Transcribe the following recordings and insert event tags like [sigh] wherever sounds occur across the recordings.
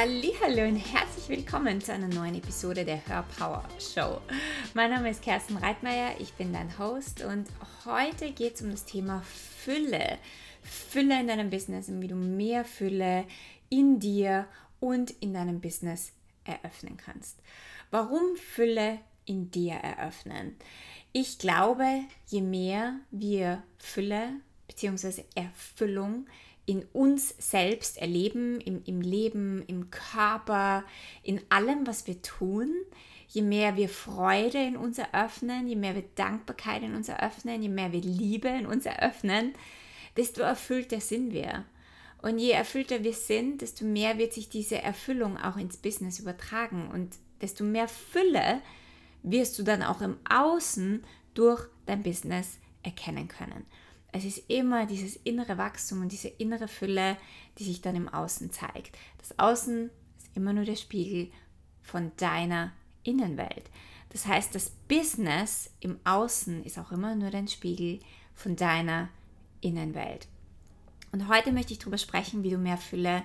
Hallo und herzlich willkommen zu einer neuen Episode der Hörpower Show. Mein Name ist Kerstin Reitmeier, ich bin dein Host und heute geht es um das Thema Fülle. Fülle in deinem Business und wie du mehr Fülle in dir und in deinem Business eröffnen kannst. Warum Fülle in dir eröffnen? Ich glaube, je mehr wir Fülle bzw. Erfüllung in uns selbst erleben, im, im Leben, im Körper, in allem, was wir tun, je mehr wir Freude in uns eröffnen, je mehr wir Dankbarkeit in uns eröffnen, je mehr wir Liebe in uns eröffnen, desto erfüllter sind wir. Und je erfüllter wir sind, desto mehr wird sich diese Erfüllung auch ins Business übertragen und desto mehr Fülle wirst du dann auch im Außen durch dein Business erkennen können. Es ist immer dieses innere Wachstum und diese innere Fülle, die sich dann im Außen zeigt. Das Außen ist immer nur der Spiegel von deiner Innenwelt. Das heißt, das Business im Außen ist auch immer nur dein Spiegel von deiner Innenwelt. Und heute möchte ich darüber sprechen, wie du mehr Fülle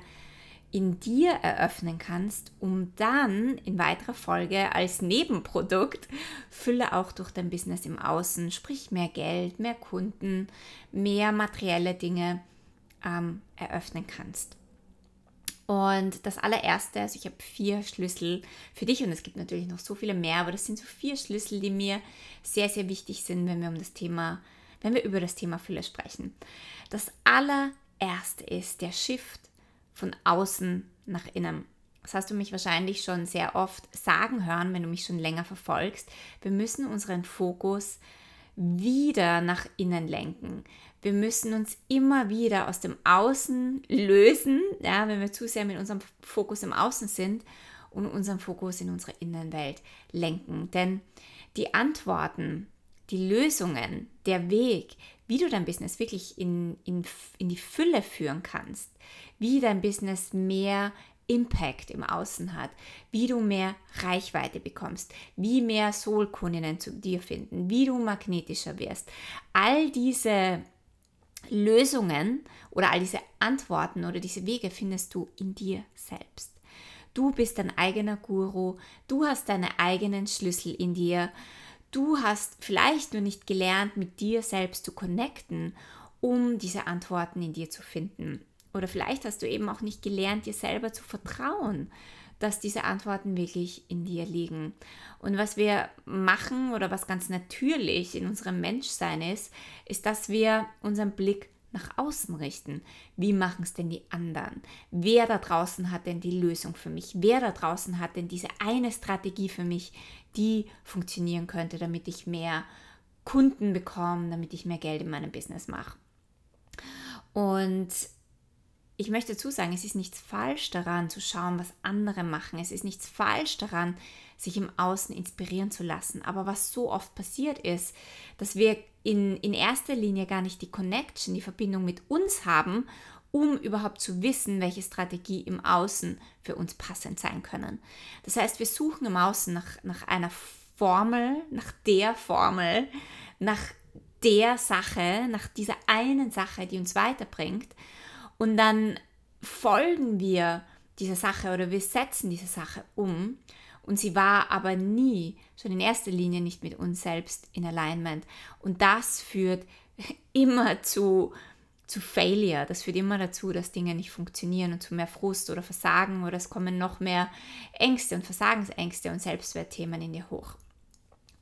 in dir eröffnen kannst, um dann in weiterer Folge als Nebenprodukt Fülle auch durch dein Business im Außen, sprich mehr Geld, mehr Kunden, mehr materielle Dinge ähm, eröffnen kannst. Und das allererste, also ich habe vier Schlüssel für dich und es gibt natürlich noch so viele mehr, aber das sind so vier Schlüssel, die mir sehr, sehr wichtig sind, wenn wir um das Thema, wenn wir über das Thema Fülle sprechen. Das allererste ist der Shift von außen nach innen. Das hast du mich wahrscheinlich schon sehr oft sagen hören, wenn du mich schon länger verfolgst. Wir müssen unseren Fokus wieder nach innen lenken. Wir müssen uns immer wieder aus dem Außen lösen, ja, wenn wir zu sehr mit unserem Fokus im Außen sind und unseren Fokus in unsere Innenwelt lenken. Denn die Antworten, die Lösungen, der Weg, wie du dein Business wirklich in, in, in die Fülle führen kannst, wie dein Business mehr Impact im Außen hat, wie du mehr Reichweite bekommst, wie mehr Soul-Kundinnen zu dir finden, wie du magnetischer wirst. All diese Lösungen oder all diese Antworten oder diese Wege findest du in dir selbst. Du bist dein eigener Guru, du hast deine eigenen Schlüssel in dir Du hast vielleicht nur nicht gelernt, mit dir selbst zu connecten, um diese Antworten in dir zu finden. Oder vielleicht hast du eben auch nicht gelernt, dir selber zu vertrauen, dass diese Antworten wirklich in dir liegen. Und was wir machen oder was ganz natürlich in unserem Menschsein ist, ist, dass wir unseren Blick nach außen richten. Wie machen es denn die anderen? Wer da draußen hat denn die Lösung für mich? Wer da draußen hat denn diese eine Strategie für mich, die funktionieren könnte, damit ich mehr Kunden bekomme, damit ich mehr Geld in meinem Business mache? Und ich möchte dazu sagen, es ist nichts falsch daran zu schauen, was andere machen. Es ist nichts falsch daran, sich im Außen inspirieren zu lassen. Aber was so oft passiert ist, dass wir in, in erster Linie gar nicht die Connection, die Verbindung mit uns haben, um überhaupt zu wissen, welche Strategie im Außen für uns passend sein können. Das heißt, wir suchen im Außen nach, nach einer Formel, nach der Formel, nach der Sache, nach dieser einen Sache, die uns weiterbringt. Und dann folgen wir dieser Sache oder wir setzen diese Sache um und sie war aber nie, schon in erster Linie nicht mit uns selbst in Alignment. Und das führt [laughs] immer zu, zu Failure. Das führt immer dazu, dass Dinge nicht funktionieren und zu mehr Frust oder Versagen oder es kommen noch mehr Ängste und Versagensängste und Selbstwertthemen in dir hoch.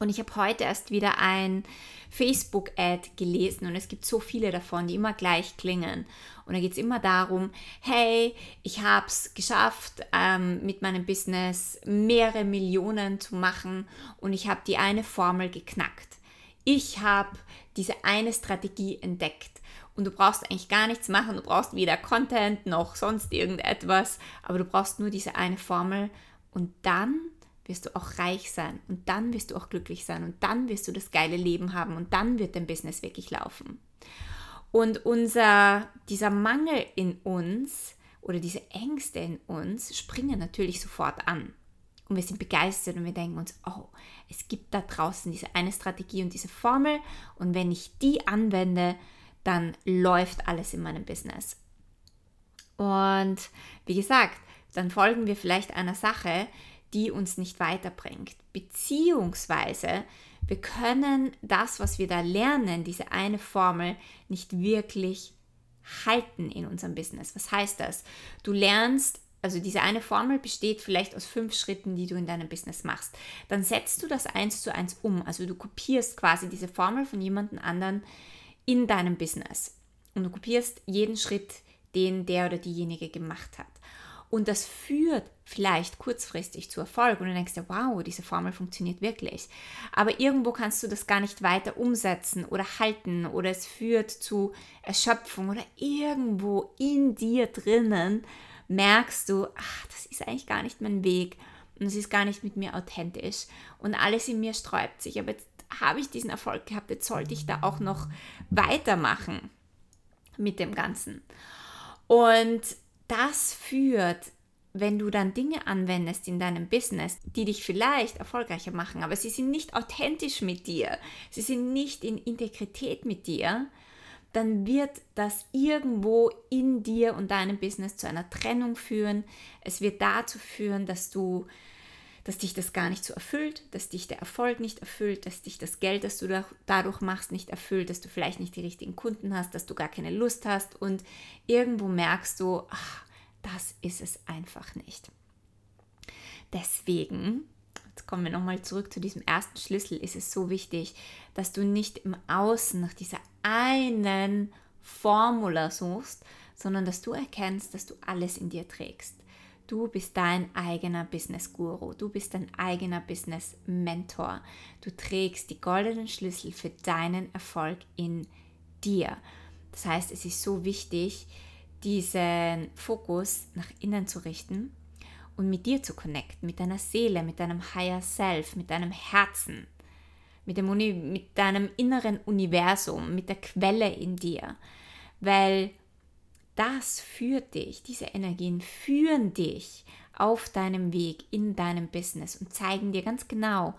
Und ich habe heute erst wieder ein Facebook-Ad gelesen und es gibt so viele davon, die immer gleich klingen. Und da geht es immer darum, hey, ich habe es geschafft, ähm, mit meinem Business mehrere Millionen zu machen und ich habe die eine Formel geknackt. Ich habe diese eine Strategie entdeckt. Und du brauchst eigentlich gar nichts machen, du brauchst weder Content noch sonst irgendetwas, aber du brauchst nur diese eine Formel. Und dann wirst du auch reich sein. Und dann wirst du auch glücklich sein. Und dann wirst du das geile Leben haben. Und dann wird dein Business wirklich laufen. Und unser, dieser Mangel in uns oder diese Ängste in uns springen natürlich sofort an. Und wir sind begeistert und wir denken uns, oh, es gibt da draußen diese eine Strategie und diese Formel. Und wenn ich die anwende, dann läuft alles in meinem Business. Und wie gesagt, dann folgen wir vielleicht einer Sache, die uns nicht weiterbringt. Beziehungsweise wir können das, was wir da lernen, diese eine Formel, nicht wirklich halten in unserem Business. Was heißt das? Du lernst, also diese eine Formel besteht vielleicht aus fünf Schritten, die du in deinem Business machst. Dann setzt du das eins zu eins um. Also du kopierst quasi diese Formel von jemandem anderen in deinem Business. Und du kopierst jeden Schritt, den der oder diejenige gemacht hat. Und das führt vielleicht kurzfristig zu Erfolg und du denkst dir, wow, diese Formel funktioniert wirklich. Aber irgendwo kannst du das gar nicht weiter umsetzen oder halten oder es führt zu Erschöpfung oder irgendwo in dir drinnen merkst du, ach, das ist eigentlich gar nicht mein Weg und es ist gar nicht mit mir authentisch und alles in mir sträubt sich. Aber jetzt habe ich diesen Erfolg gehabt, jetzt sollte ich da auch noch weitermachen mit dem Ganzen. Und das führt, wenn du dann Dinge anwendest in deinem Business, die dich vielleicht erfolgreicher machen, aber sie sind nicht authentisch mit dir, sie sind nicht in Integrität mit dir, dann wird das irgendwo in dir und deinem Business zu einer Trennung führen. Es wird dazu führen, dass du dass dich das gar nicht so erfüllt, dass dich der Erfolg nicht erfüllt, dass dich das Geld, das du dadurch machst, nicht erfüllt, dass du vielleicht nicht die richtigen Kunden hast, dass du gar keine Lust hast und irgendwo merkst du, ach, das ist es einfach nicht. Deswegen, jetzt kommen wir nochmal zurück zu diesem ersten Schlüssel, ist es so wichtig, dass du nicht im Außen nach dieser einen Formula suchst, sondern dass du erkennst, dass du alles in dir trägst. Du bist dein eigener Business Guru, du bist dein eigener Business Mentor. Du trägst die goldenen Schlüssel für deinen Erfolg in dir. Das heißt, es ist so wichtig, diesen Fokus nach innen zu richten und mit dir zu connecten, mit deiner Seele, mit deinem Higher Self, mit deinem Herzen, mit, dem Uni mit deinem inneren Universum, mit der Quelle in dir. Weil das führt dich, diese Energien führen dich auf deinem Weg in deinem Business und zeigen dir ganz genau,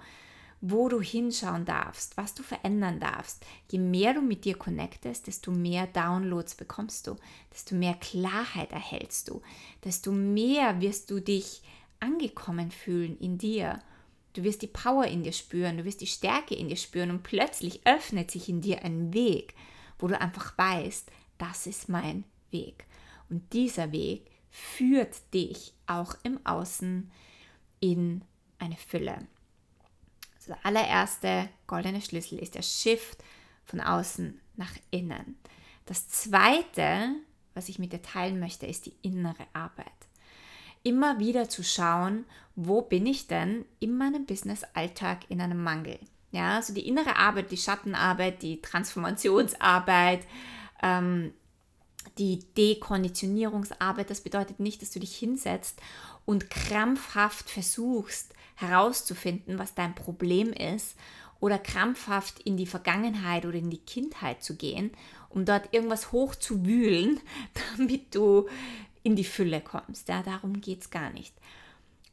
wo du hinschauen darfst, was du verändern darfst. Je mehr du mit dir connectest, desto mehr Downloads bekommst du, desto mehr Klarheit erhältst du, desto mehr wirst du dich angekommen fühlen in dir. Du wirst die Power in dir spüren, du wirst die Stärke in dir spüren und plötzlich öffnet sich in dir ein Weg, wo du einfach weißt, das ist mein Weg. Und dieser Weg führt dich auch im Außen in eine Fülle. Also der allererste goldene Schlüssel ist der Shift von außen nach innen. Das zweite, was ich mit dir teilen möchte, ist die innere Arbeit. Immer wieder zu schauen, wo bin ich denn in meinem Business-Alltag in einem Mangel. Ja, also die innere Arbeit, die Schattenarbeit, die Transformationsarbeit, ähm, die Dekonditionierungsarbeit, das bedeutet nicht, dass du dich hinsetzt und krampfhaft versuchst herauszufinden, was dein Problem ist oder krampfhaft in die Vergangenheit oder in die Kindheit zu gehen, um dort irgendwas hochzuwühlen, [laughs] damit du in die Fülle kommst. Ja, darum geht es gar nicht.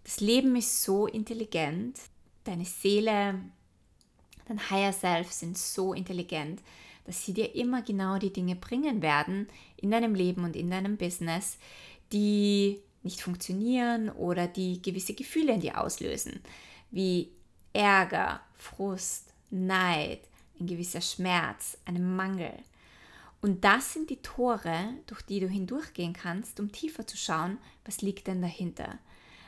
Das Leben ist so intelligent, deine Seele, dein Higher Self sind so intelligent, dass sie dir immer genau die Dinge bringen werden in deinem Leben und in deinem Business, die nicht funktionieren oder die gewisse Gefühle in dir auslösen, wie Ärger, Frust, Neid, ein gewisser Schmerz, einen Mangel. Und das sind die Tore, durch die du hindurchgehen kannst, um tiefer zu schauen, was liegt denn dahinter.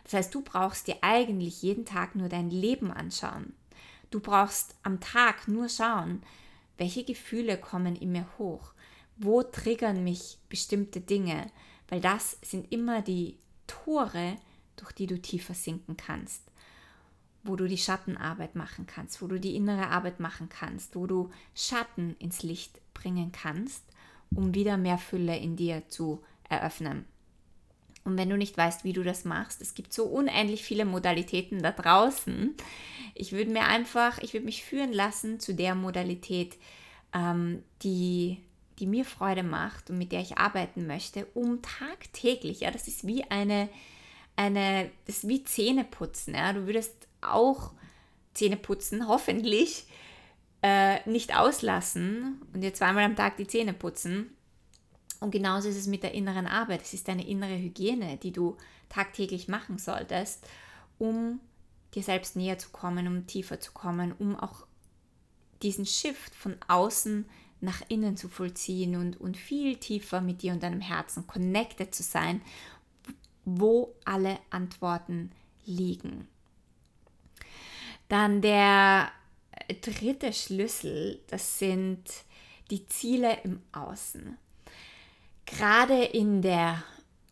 Das heißt, du brauchst dir eigentlich jeden Tag nur dein Leben anschauen. Du brauchst am Tag nur schauen, welche Gefühle kommen in mir hoch? Wo triggern mich bestimmte Dinge? Weil das sind immer die Tore, durch die du tiefer sinken kannst. Wo du die Schattenarbeit machen kannst, wo du die innere Arbeit machen kannst, wo du Schatten ins Licht bringen kannst, um wieder mehr Fülle in dir zu eröffnen. Und wenn du nicht weißt, wie du das machst, es gibt so unendlich viele Modalitäten da draußen. Ich würde mir einfach, ich würde mich führen lassen zu der Modalität, ähm, die, die mir Freude macht und mit der ich arbeiten möchte, um tagtäglich, ja, das ist wie eine, eine das ist wie Zähneputzen, ja, du würdest auch Zähne putzen, [laughs] hoffentlich äh, nicht auslassen und dir zweimal am Tag die Zähne putzen Und genauso ist es mit der inneren Arbeit. Es ist deine innere Hygiene, die du tagtäglich machen solltest, um dir selbst näher zu kommen, um tiefer zu kommen, um auch diesen Shift von außen nach innen zu vollziehen und, und viel tiefer mit dir und deinem Herzen connected zu sein, wo alle Antworten liegen. Dann der dritte Schlüssel, das sind die Ziele im Außen. Gerade in der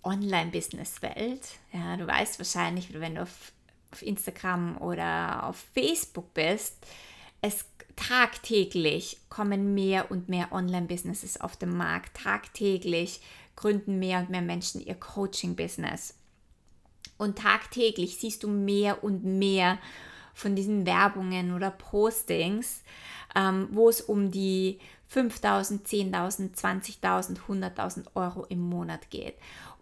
Online-Business-Welt, ja, du weißt wahrscheinlich, wenn du auf, auf Instagram oder auf Facebook bist, es tagtäglich kommen mehr und mehr Online-Businesses auf den Markt. Tagtäglich gründen mehr und mehr Menschen ihr Coaching-Business. Und tagtäglich siehst du mehr und mehr von diesen Werbungen oder Postings, ähm, wo es um die 5.000, 10.000, 20.000, 100.000 Euro im Monat geht.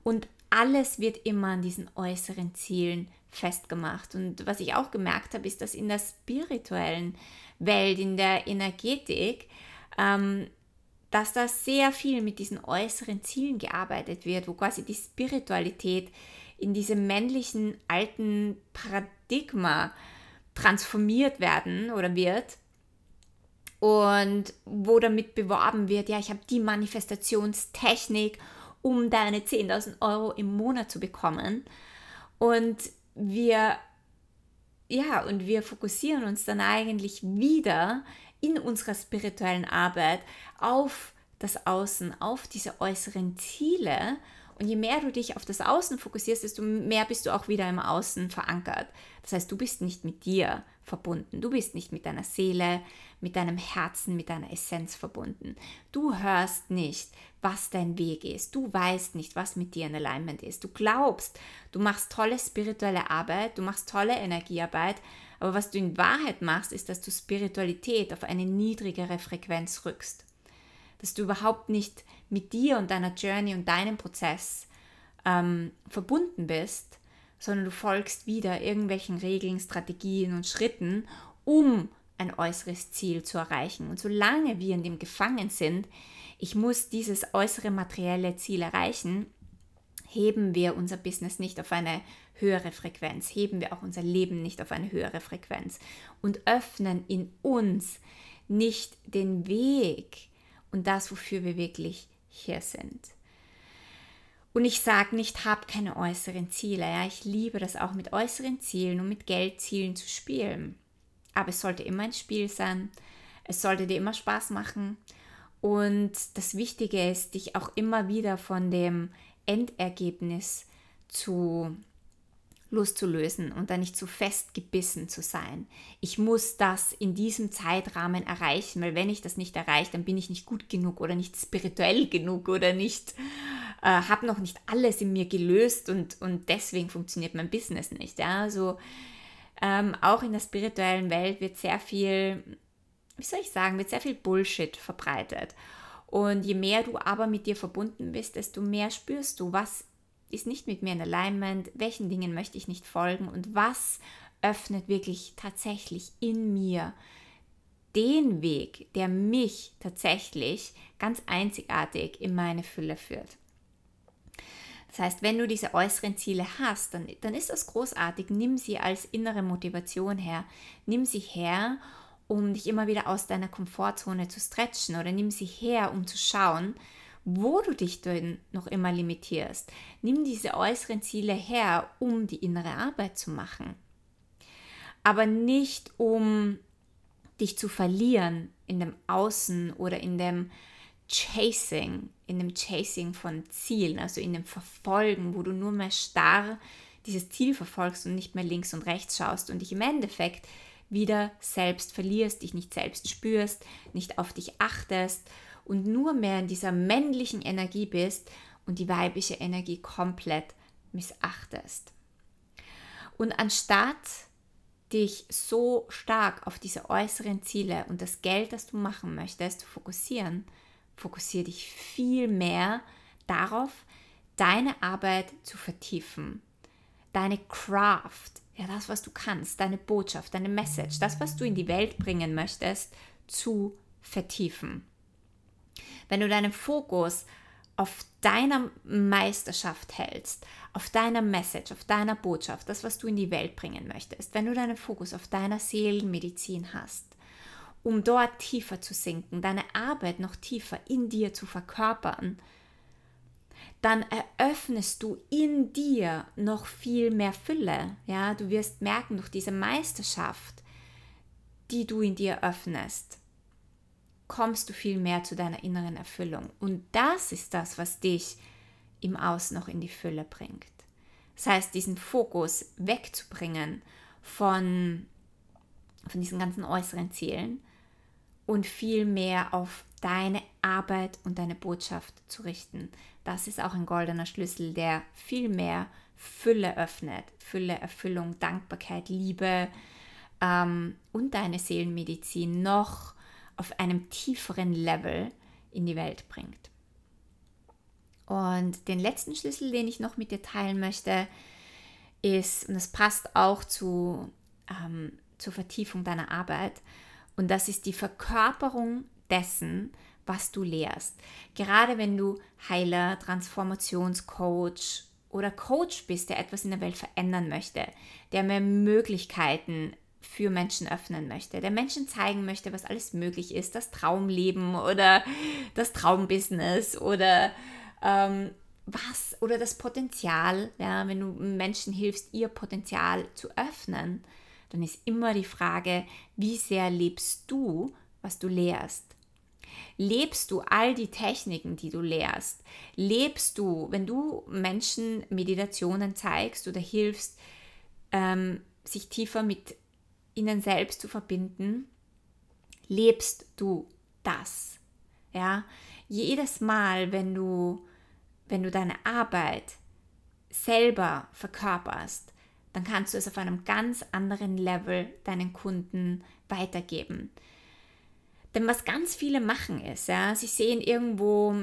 Und alles wird immer an diesen äußeren Zielen festgemacht. Und was ich auch gemerkt habe, ist, dass in der spirituellen Welt, in der Energetik, ähm, dass da sehr viel mit diesen äußeren Zielen gearbeitet wird, wo quasi die Spiritualität in diesem männlichen alten Paradigma transformiert werden oder wird und wo damit beworben wird, ja, ich habe die Manifestationstechnik, um deine 10.000 Euro im Monat zu bekommen. Und wir, ja, und wir fokussieren uns dann eigentlich wieder in unserer spirituellen Arbeit auf das Außen, auf diese äußeren Ziele und je mehr du dich auf das Außen fokussierst, desto mehr bist du auch wieder im Außen verankert. Das heißt, du bist nicht mit dir verbunden. Du bist nicht mit deiner Seele, mit deinem Herzen, mit deiner Essenz verbunden. Du hörst nicht, was dein Weg ist. Du weißt nicht, was mit dir in Alignment ist. Du glaubst, du machst tolle spirituelle Arbeit, du machst tolle Energiearbeit, aber was du in Wahrheit machst, ist, dass du Spiritualität auf eine niedrigere Frequenz rückst. Dass du überhaupt nicht mit dir und deiner Journey und deinem Prozess ähm, verbunden bist, sondern du folgst wieder irgendwelchen Regeln, Strategien und Schritten, um ein äußeres Ziel zu erreichen. Und solange wir in dem gefangen sind, ich muss dieses äußere materielle Ziel erreichen, heben wir unser Business nicht auf eine höhere Frequenz, heben wir auch unser Leben nicht auf eine höhere Frequenz und öffnen in uns nicht den Weg und das, wofür wir wirklich hier sind. Und ich sage nicht, hab keine äußeren Ziele. Ja? Ich liebe das auch mit äußeren Zielen und mit Geldzielen zu spielen. Aber es sollte immer ein Spiel sein. Es sollte dir immer Spaß machen. Und das Wichtige ist, dich auch immer wieder von dem Endergebnis zu loszulösen und da nicht zu festgebissen zu sein. Ich muss das in diesem Zeitrahmen erreichen, weil wenn ich das nicht erreiche, dann bin ich nicht gut genug oder nicht spirituell genug oder nicht, äh, habe noch nicht alles in mir gelöst und, und deswegen funktioniert mein Business nicht. Ja? Also ähm, auch in der spirituellen Welt wird sehr viel, wie soll ich sagen, wird sehr viel Bullshit verbreitet. Und je mehr du aber mit dir verbunden bist, desto mehr spürst du, was ist nicht mit mir in Alignment, welchen Dingen möchte ich nicht folgen und was öffnet wirklich tatsächlich in mir den Weg, der mich tatsächlich ganz einzigartig in meine Fülle führt. Das heißt, wenn du diese äußeren Ziele hast, dann, dann ist das großartig. Nimm sie als innere Motivation her. Nimm sie her, um dich immer wieder aus deiner Komfortzone zu stretchen oder nimm sie her, um zu schauen, wo du dich denn noch immer limitierst. Nimm diese äußeren Ziele her, um die innere Arbeit zu machen. Aber nicht um dich zu verlieren in dem Außen oder in dem Chasing, in dem Chasing von Zielen, also in dem Verfolgen, wo du nur mehr starr dieses Ziel verfolgst und nicht mehr links und rechts schaust und dich im Endeffekt wieder selbst verlierst, dich nicht selbst spürst, nicht auf dich achtest und nur mehr in dieser männlichen Energie bist und die weibliche Energie komplett missachtest. Und anstatt dich so stark auf diese äußeren Ziele und das Geld, das du machen möchtest, zu fokussieren, fokussiere dich viel mehr darauf, deine Arbeit zu vertiefen, deine Craft, ja, das, was du kannst, deine Botschaft, deine Message, das, was du in die Welt bringen möchtest, zu vertiefen. Wenn du deinen Fokus auf deiner Meisterschaft hältst, auf deiner Message, auf deiner Botschaft, das, was du in die Welt bringen möchtest, wenn du deinen Fokus auf deiner Seelenmedizin hast, um dort tiefer zu sinken, deine Arbeit noch tiefer in dir zu verkörpern, dann eröffnest du in dir noch viel mehr Fülle. Ja, du wirst merken durch diese Meisterschaft, die du in dir öffnest, kommst du viel mehr zu deiner inneren Erfüllung. Und das ist das, was dich im Aus noch in die Fülle bringt. Das heißt, diesen Fokus wegzubringen von, von diesen ganzen äußeren Zielen und viel mehr auf deine Arbeit und deine Botschaft zu richten. Das ist auch ein goldener Schlüssel, der viel mehr Fülle öffnet. Fülle, Erfüllung, Dankbarkeit, Liebe ähm, und deine Seelenmedizin noch auf einem tieferen Level in die Welt bringt. Und den letzten Schlüssel, den ich noch mit dir teilen möchte, ist, und das passt auch zu, ähm, zur Vertiefung deiner Arbeit, und das ist die Verkörperung dessen, was du lehrst. Gerade wenn du Heiler, Transformationscoach oder Coach bist, der etwas in der Welt verändern möchte, der mehr Möglichkeiten für Menschen öffnen möchte, der Menschen zeigen möchte, was alles möglich ist, das Traumleben oder das Traumbusiness oder ähm, was oder das Potenzial, ja, wenn du Menschen hilfst, ihr Potenzial zu öffnen, dann ist immer die Frage, wie sehr lebst du, was du lehrst? Lebst du all die Techniken, die du lehrst? Lebst du, wenn du Menschen Meditationen zeigst oder hilfst, ähm, sich tiefer mit ihnen selbst zu verbinden, lebst du das? Ja, jedes Mal, wenn du, wenn du deine Arbeit selber verkörperst, dann kannst du es auf einem ganz anderen Level deinen Kunden weitergeben. Denn was ganz viele machen ist, ja, sie sehen irgendwo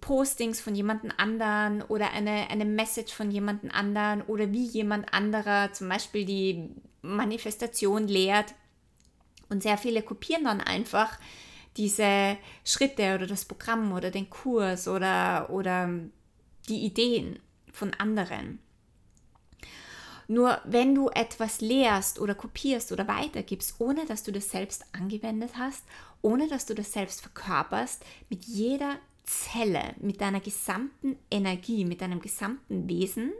Postings von jemandem anderen oder eine, eine Message von jemandem anderen oder wie jemand anderer zum Beispiel die Manifestation lehrt. Und sehr viele kopieren dann einfach diese Schritte oder das Programm oder den Kurs oder, oder die Ideen von anderen. Nur wenn du etwas lehrst oder kopierst oder weitergibst, ohne dass du das selbst angewendet hast, ohne dass du das selbst verkörperst, mit jeder Zelle, mit deiner gesamten Energie, mit deinem gesamten Wesen,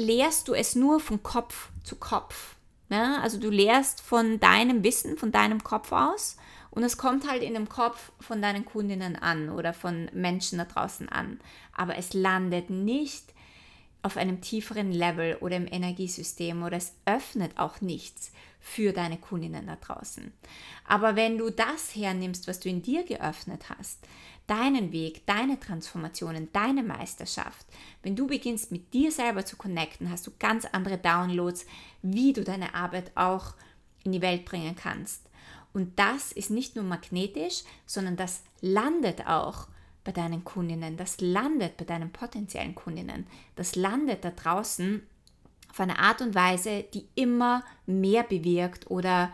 lehrst du es nur von Kopf zu Kopf. Ja? Also du lehrst von deinem Wissen, von deinem Kopf aus und es kommt halt in dem Kopf von deinen Kundinnen an oder von Menschen da draußen an. Aber es landet nicht auf einem tieferen Level oder im Energiesystem oder es öffnet auch nichts für deine Kundinnen da draußen. Aber wenn du das hernimmst, was du in dir geöffnet hast, deinen Weg, deine Transformationen, deine Meisterschaft, wenn du beginnst mit dir selber zu connecten, hast du ganz andere Downloads, wie du deine Arbeit auch in die Welt bringen kannst. Und das ist nicht nur magnetisch, sondern das landet auch bei deinen Kundinnen, das landet bei deinen potenziellen Kundinnen, das landet da draußen auf eine Art und Weise, die immer mehr bewirkt oder,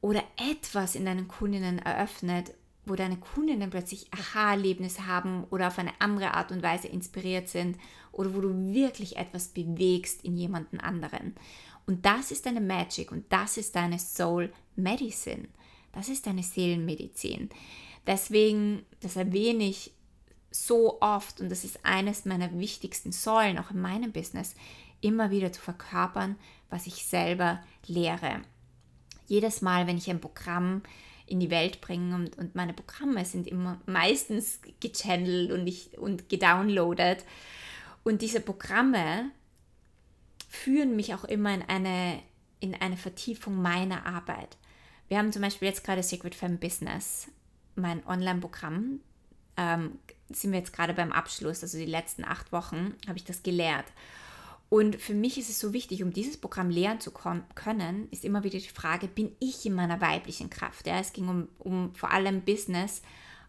oder etwas in deinen Kundinnen eröffnet, wo deine Kundinnen plötzlich Aha-Erlebnisse haben oder auf eine andere Art und Weise inspiriert sind oder wo du wirklich etwas bewegst in jemanden anderen. Und das ist deine Magic und das ist deine Soul Medicine. Das ist deine Seelenmedizin. Deswegen, das erwähne ich so oft und das ist eines meiner wichtigsten Säulen auch in meinem Business, immer wieder zu verkörpern, was ich selber lehre. Jedes Mal, wenn ich ein Programm in die Welt bringe und, und meine Programme sind immer meistens gechannelt und, und gedownloadet. Und diese Programme führen mich auch immer in eine, in eine Vertiefung meiner Arbeit. Wir haben zum Beispiel jetzt gerade Secret Femme Business mein Online-Programm ähm, sind wir jetzt gerade beim Abschluss, also die letzten acht Wochen habe ich das gelehrt. Und für mich ist es so wichtig, um dieses Programm lernen zu können, ist immer wieder die Frage, bin ich in meiner weiblichen Kraft? Ja, es ging um, um vor allem Business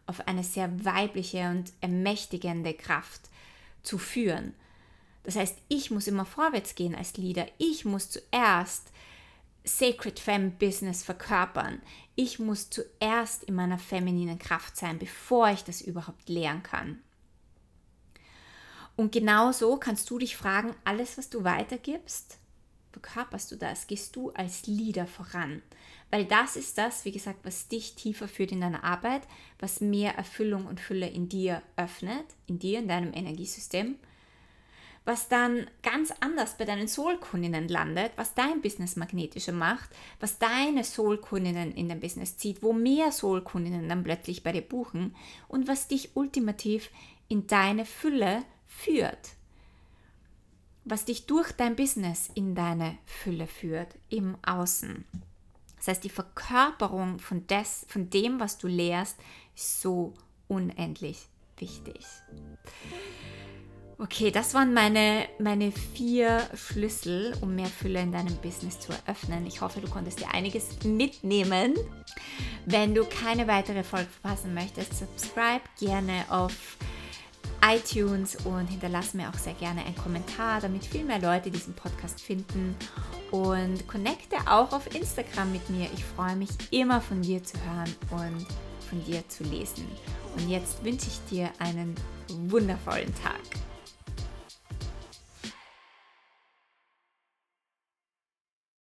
auf eine sehr weibliche und ermächtigende Kraft zu führen. Das heißt, ich muss immer vorwärts gehen als Leader. Ich muss zuerst Sacred Femme Business verkörpern. Ich muss zuerst in meiner femininen Kraft sein, bevor ich das überhaupt lernen kann. Und genauso kannst du dich fragen, alles, was du weitergibst, verkörperst du das? Gehst du als Leader voran? Weil das ist das, wie gesagt, was dich tiefer führt in deiner Arbeit, was mehr Erfüllung und Fülle in dir öffnet, in dir, in deinem Energiesystem was dann ganz anders bei deinen Soul-Kundinnen landet, was dein Business magnetischer macht, was deine Soul-Kundinnen in dein Business zieht, wo mehr Soul-Kundinnen dann plötzlich bei dir buchen und was dich ultimativ in deine Fülle führt. Was dich durch dein Business in deine Fülle führt, im Außen. Das heißt, die Verkörperung von, des, von dem, was du lehrst, ist so unendlich wichtig. Okay, das waren meine, meine vier Schlüssel, um mehr Fülle in deinem Business zu eröffnen. Ich hoffe, du konntest dir einiges mitnehmen. Wenn du keine weitere Folge verpassen möchtest, subscribe gerne auf iTunes und hinterlasse mir auch sehr gerne einen Kommentar, damit viel mehr Leute diesen Podcast finden. Und connecte auch auf Instagram mit mir. Ich freue mich immer von dir zu hören und von dir zu lesen. Und jetzt wünsche ich dir einen wundervollen Tag.